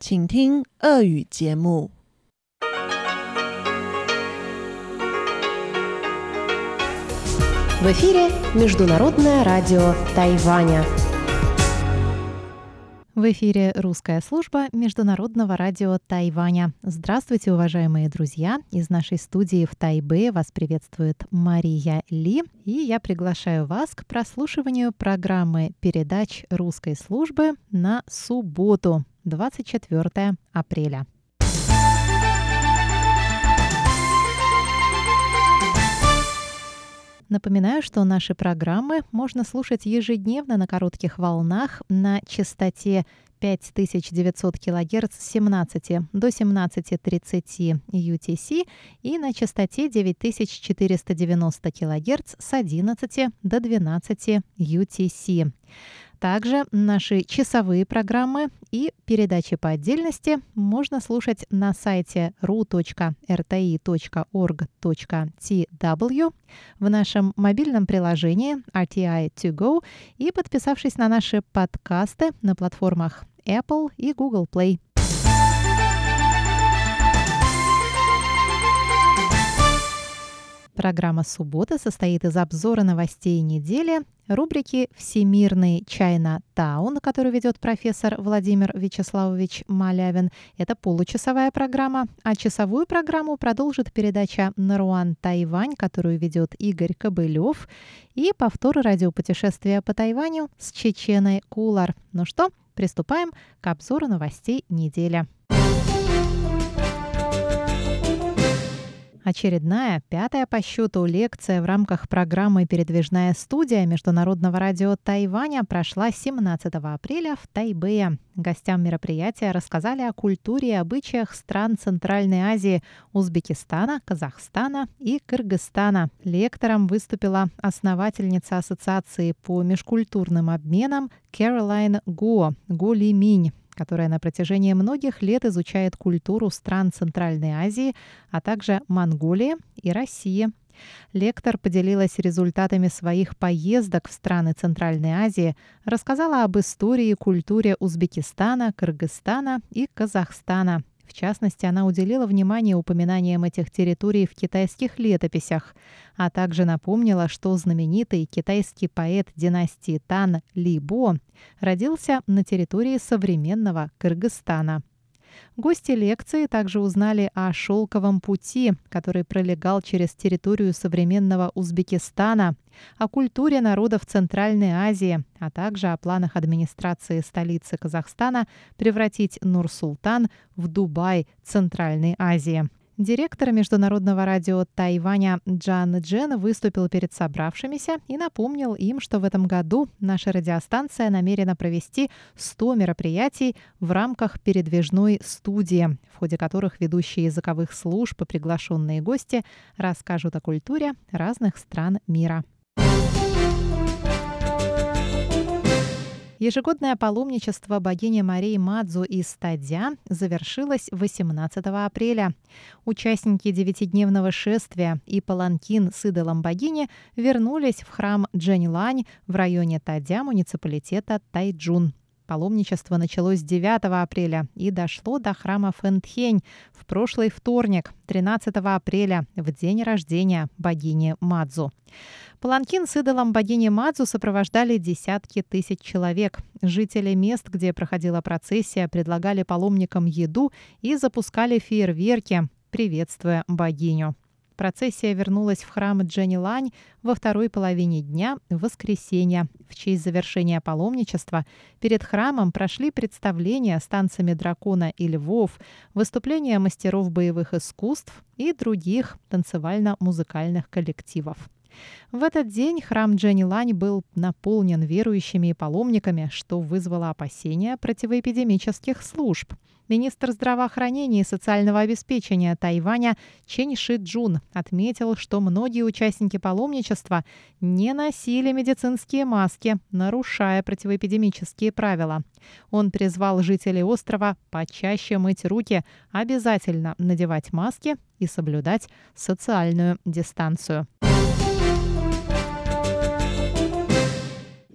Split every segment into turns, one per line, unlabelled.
请听俄语节目。
В эфире Международное радио Тайваня.
В эфире русская служба Международного радио Тайваня. Здравствуйте, уважаемые друзья! Из нашей студии в Тайбе вас приветствует Мария Ли, и я приглашаю вас к прослушиванию программы передач русской службы на субботу, 24 апреля. Напоминаю, что наши программы можно слушать ежедневно на коротких волнах на частоте 5900 кГц с 17 до 17.30 UTC и на частоте 9490 кГц с 11 до 12 UTC. Также наши часовые программы и передачи по отдельности можно слушать на сайте ru.rti.org.tw в нашем мобильном приложении RTI To Go и подписавшись на наши подкасты на платформах Apple и Google Play. Программа «Суббота» состоит из обзора новостей недели, рубрики «Всемирный Чайна Таун», которую ведет профессор Владимир Вячеславович Малявин. Это получасовая программа, а часовую программу продолжит передача «Наруан Тайвань», которую ведет Игорь Кобылев, и повтор радиопутешествия по Тайваню с Чеченой Кулар. Ну что, приступаем к обзору новостей недели. Очередная, пятая по счету лекция в рамках программы «Передвижная студия» Международного радио Тайваня прошла 17 апреля в Тайбэе. Гостям мероприятия рассказали о культуре и обычаях стран Центральной Азии, Узбекистана, Казахстана и Кыргызстана. Лектором выступила основательница Ассоциации по межкультурным обменам Кэролайн Гуо, Гули Минь которая на протяжении многих лет изучает культуру стран Центральной Азии, а также Монголии и России. Лектор поделилась результатами своих поездок в страны Центральной Азии, рассказала об истории и культуре Узбекистана, Кыргызстана и Казахстана. В частности, она уделила внимание упоминаниям этих территорий в китайских летописях, а также напомнила, что знаменитый китайский поэт династии Тан Ли Бо родился на территории современного Кыргызстана. Гости лекции также узнали о шелковом пути, который пролегал через территорию современного Узбекистана, о культуре народов Центральной Азии, а также о планах администрации столицы Казахстана превратить Нур-Султан в Дубай Центральной Азии. Директор Международного радио Тайваня Джан Джен выступил перед собравшимися и напомнил им, что в этом году наша радиостанция намерена провести 100 мероприятий в рамках передвижной студии, в ходе которых ведущие языковых служб и приглашенные гости расскажут о культуре разных стран мира. Ежегодное паломничество богини Марии Мадзу из Стадя завершилось 18 апреля. Участники девятидневного шествия и паланкин с идолом богини вернулись в храм Джэньлань в районе Тадя муниципалитета Тайджун. Паломничество началось 9 апреля и дошло до храма Фэнтхень в прошлый вторник, 13 апреля, в день рождения богини Мадзу. Паланкин с идолом богини Мадзу сопровождали десятки тысяч человек. Жители мест, где проходила процессия, предлагали паломникам еду и запускали фейерверки, приветствуя богиню. Процессия вернулась в храм Дженни Лань во второй половине дня в воскресенье. В честь завершения паломничества перед храмом прошли представления с танцами дракона и львов, выступления мастеров боевых искусств и других танцевально-музыкальных коллективов. В этот день храм Дженни Лань был наполнен верующими и паломниками, что вызвало опасения противоэпидемических служб. Министр здравоохранения и социального обеспечения Тайваня Чен Ши Джун отметил, что многие участники паломничества не носили медицинские маски, нарушая противоэпидемические правила. Он призвал жителей острова почаще мыть руки, обязательно надевать маски и соблюдать социальную дистанцию.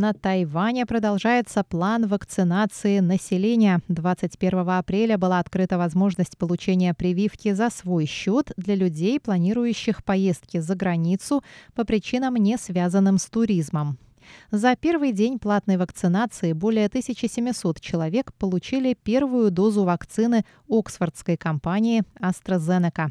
На Тайване продолжается план вакцинации населения. 21 апреля была открыта возможность получения прививки за свой счет для людей, планирующих поездки за границу по причинам, не связанным с туризмом. За первый день платной вакцинации более 1700 человек получили первую дозу вакцины Оксфордской компании AstraZeneca.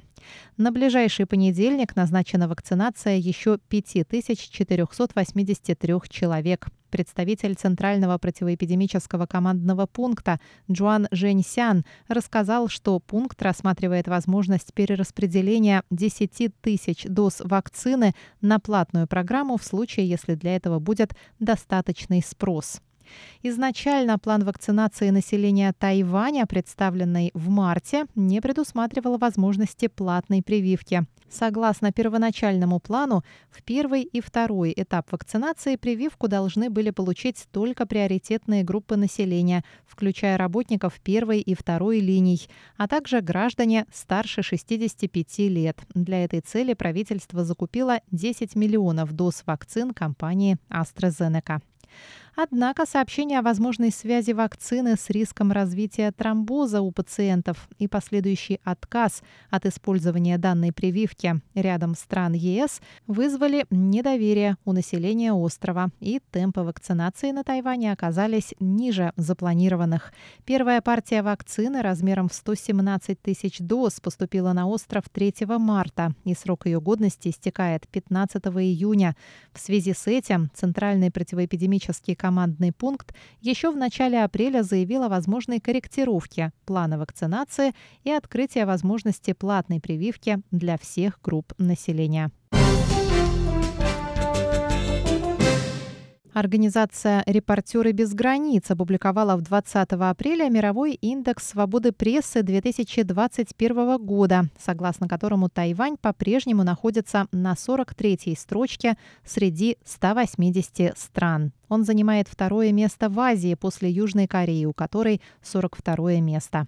На ближайший понедельник назначена вакцинация еще 5483 человек. Представитель Центрального противоэпидемического командного пункта Джуан Женьсян рассказал, что пункт рассматривает возможность перераспределения 10 тысяч доз вакцины на платную программу в случае, если для этого будет достаточный спрос. Изначально план вакцинации населения Тайваня, представленный в марте, не предусматривал возможности платной прививки. Согласно первоначальному плану, в первый и второй этап вакцинации прививку должны были получить только приоритетные группы населения, включая работников первой и второй линий, а также граждане старше 65 лет. Для этой цели правительство закупило 10 миллионов доз вакцин компании AstraZeneca. Однако сообщение о возможной связи вакцины с риском развития тромбоза у пациентов и последующий отказ от использования данной прививки рядом стран ЕС вызвали недоверие у населения острова, и темпы вакцинации на Тайване оказались ниже запланированных. Первая партия вакцины размером в 117 тысяч доз поступила на остров 3 марта, и срок ее годности истекает 15 июня. В связи с этим Центральный противоэпидемический командный пункт еще в начале апреля заявил о возможной корректировке плана вакцинации и открытии возможности платной прививки для всех групп населения. Организация «Репортеры без границ» опубликовала в 20 апреля мировой индекс свободы прессы 2021 года, согласно которому Тайвань по-прежнему находится на 43-й строчке среди 180 стран. Он занимает второе место в Азии после Южной Кореи, у которой 42 место.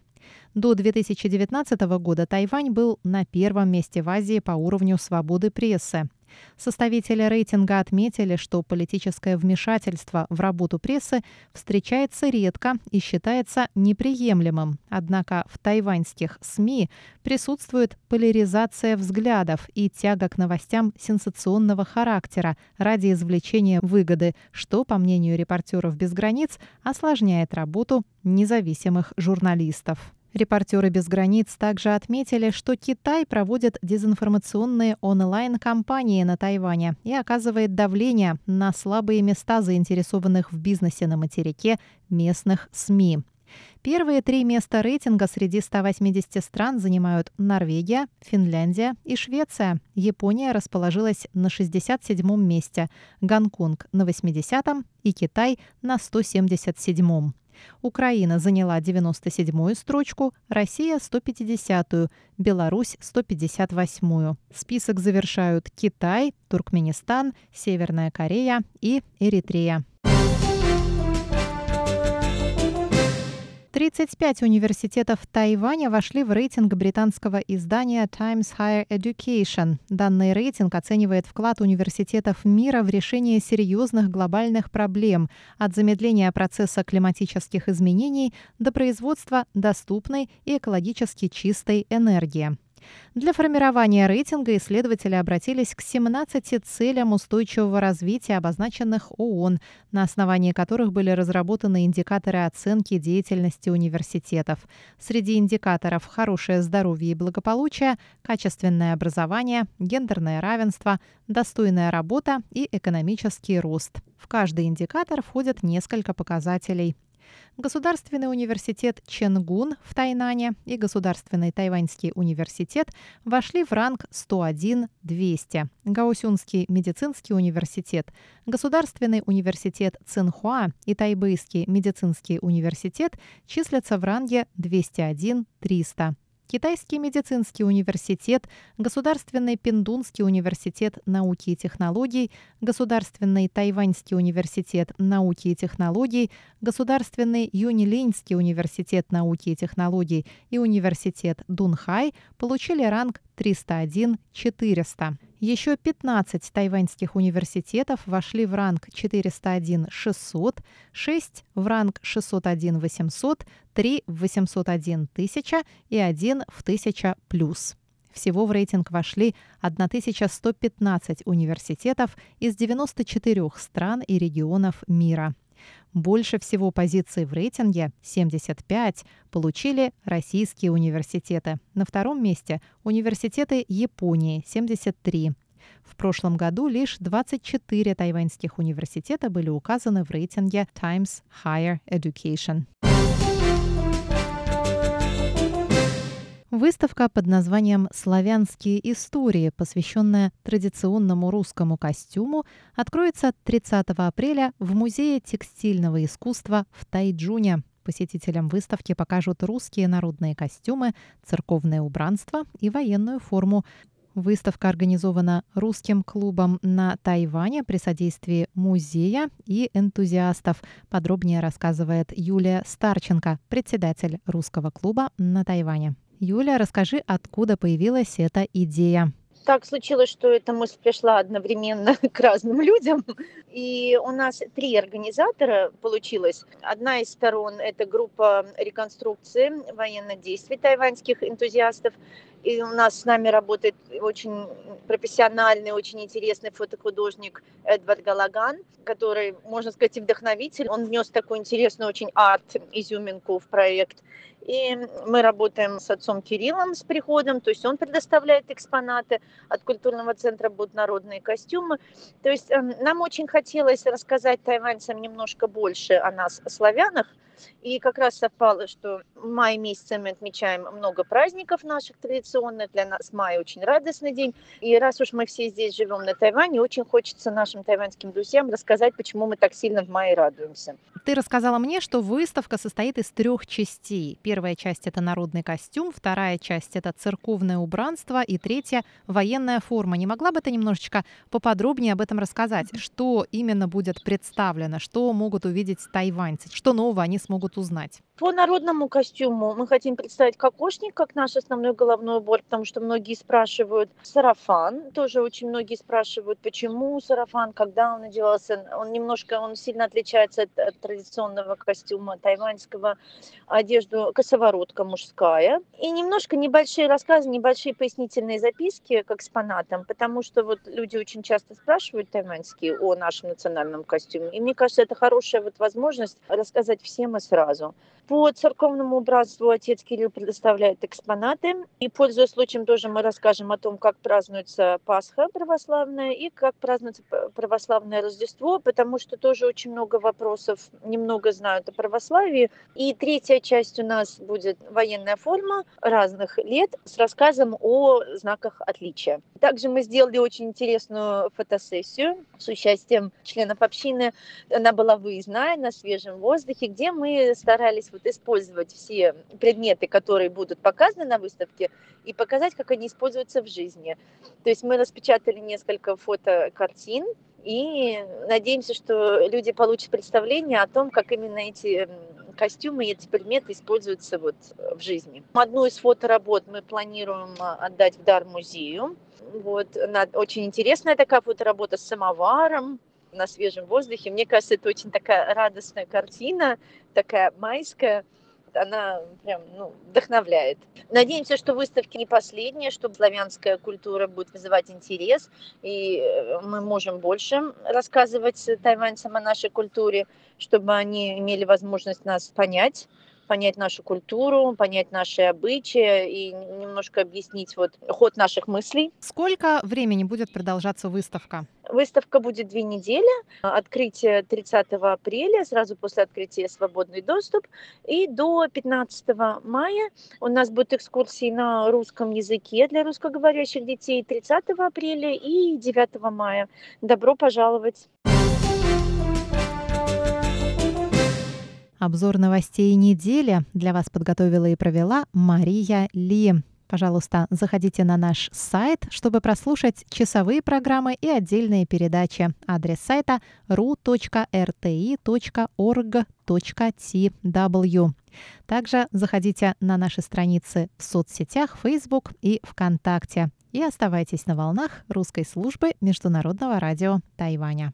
До 2019 года Тайвань был на первом месте в Азии по уровню свободы прессы. Составители рейтинга отметили, что политическое вмешательство в работу прессы встречается редко и считается неприемлемым. Однако в тайваньских СМИ присутствует поляризация взглядов и тяга к новостям сенсационного характера ради извлечения выгоды, что, по мнению репортеров без границ, осложняет работу независимых журналистов. Репортеры без границ также отметили, что Китай проводит дезинформационные онлайн-кампании на Тайване и оказывает давление на слабые места заинтересованных в бизнесе на материке местных СМИ. Первые три места рейтинга среди 180 стран занимают Норвегия, Финляндия и Швеция. Япония расположилась на 67-м месте, Гонконг на 80-м и Китай на 177-м. Украина заняла 97-ю строчку, Россия – 150-ю, Беларусь – 158-ю. Список завершают Китай, Туркменистан, Северная Корея и Эритрея. 35 университетов Тайваня вошли в рейтинг британского издания Times Higher Education. Данный рейтинг оценивает вклад университетов мира в решение серьезных глобальных проблем от замедления процесса климатических изменений до производства доступной и экологически чистой энергии. Для формирования рейтинга исследователи обратились к 17 целям устойчивого развития, обозначенных ООН, на основании которых были разработаны индикаторы оценки деятельности университетов. Среди индикаторов хорошее здоровье и благополучие, качественное образование, гендерное равенство, достойная работа и экономический рост. В каждый индикатор входят несколько показателей. Государственный университет Ченгун в Тайнане и Государственный тайваньский университет вошли в ранг 101-200. Гаосюнский медицинский университет, Государственный университет Цинхуа и Тайбэйский медицинский университет числятся в ранге 201-300. Китайский медицинский университет, Государственный Пиндунский университет науки и технологий, Государственный Тайваньский университет науки и технологий, Государственный Юнилинский университет науки и технологий и Университет Дунхай получили ранг 301-400. Еще 15 тайваньских университетов вошли в ранг 401-600, 6 в ранг 601-800, 3 в 801 1000 и 1 в 1000+. Всего в рейтинг вошли 1115 университетов из 94 стран и регионов мира. Больше всего позиций в рейтинге, 75, получили российские университеты. На втором месте – университеты Японии, 73. В прошлом году лишь 24 тайваньских университета были указаны в рейтинге Times Higher Education. Выставка под названием «Славянские истории», посвященная традиционному русскому костюму, откроется 30 апреля в Музее текстильного искусства в Тайджуне. Посетителям выставки покажут русские народные костюмы, церковное убранство и военную форму. Выставка организована русским клубом на Тайване при содействии музея и энтузиастов. Подробнее рассказывает Юлия Старченко, председатель русского клуба на Тайване. Юля, расскажи, откуда появилась эта идея?
Так случилось, что эта мысль пришла одновременно к разным людям. И у нас три организатора получилось. Одна из сторон – это группа реконструкции военных действий тайваньских энтузиастов. И у нас с нами работает очень профессиональный, очень интересный фотохудожник Эдвард Галаган, который, можно сказать, и вдохновитель. Он внес такую интересную очень арт-изюминку в проект. И мы работаем с отцом Кириллом с приходом, то есть он предоставляет экспонаты, от культурного центра будут народные костюмы. То есть эм, нам очень хотелось рассказать тайваньцам немножко больше о нас, славянах, и как раз совпало, что в мае месяце мы отмечаем много праздников наших традиционных. Для нас май очень радостный день. И раз уж мы все здесь живем на Тайване, очень хочется нашим тайваньским друзьям рассказать, почему мы так сильно в мае радуемся.
Ты рассказала мне, что выставка состоит из трех частей. Первая часть – это народный костюм, вторая часть – это церковное убранство, и третья – военная форма. Не могла бы ты немножечко поподробнее об этом рассказать? Что именно будет представлено? Что могут увидеть тайваньцы? Что нового они смогут узнать?
По народному костюму мы хотим представить кокошник как наш основной головной убор, потому что многие спрашивают сарафан. Тоже очень многие спрашивают, почему сарафан, когда он надевался. Он немножко, он сильно отличается от, от традиционного костюма тайваньского. Одежду косоворотка мужская. И немножко небольшие рассказы, небольшие пояснительные записки к экспонатам, потому что вот люди очень часто спрашивают тайваньские о нашем национальном костюме. И мне кажется, это хорошая вот возможность рассказать всем и сразу. По церковному братству отец Кирилл предоставляет экспонаты. И, пользуясь случаем, тоже мы расскажем о том, как празднуется Пасха православная и как празднуется православное Рождество, потому что тоже очень много вопросов, немного знают о православии. И третья часть у нас будет военная форма разных лет с рассказом о знаках отличия. Также мы сделали очень интересную фотосессию с участием членов общины. Она была выездная на свежем воздухе, где мы старались вот использовать все предметы, которые будут показаны на выставке, и показать, как они используются в жизни. То есть мы распечатали несколько фотокартин, и надеемся, что люди получат представление о том, как именно эти костюмы и эти предметы используются вот в жизни. Одну из фоторабот мы планируем а, отдать в дар музею. Вот, она очень интересная такая фоторабота с самоваром, на свежем воздухе. Мне кажется, это очень такая радостная картина, такая майская. Она прям ну, вдохновляет. Надеемся, что выставки не последние, что славянская культура будет вызывать интерес, и э, мы можем больше рассказывать тайваньцам о нашей культуре, чтобы они имели возможность нас понять понять нашу культуру, понять наши обычаи и немножко объяснить вот ход наших мыслей.
Сколько времени будет продолжаться выставка?
Выставка будет две недели. Открытие 30 апреля, сразу после открытия свободный доступ. И до 15 мая у нас будут экскурсии на русском языке для русскоговорящих детей 30 апреля и 9 мая. Добро пожаловать!
Обзор новостей недели для вас подготовила и провела Мария Ли. Пожалуйста, заходите на наш сайт, чтобы прослушать часовые программы и отдельные передачи. Адрес сайта ru.rti.org.tw. Также заходите на наши страницы в соцсетях Facebook и ВКонтакте. и оставайтесь на волнах русской службы Международного радио Тайваня.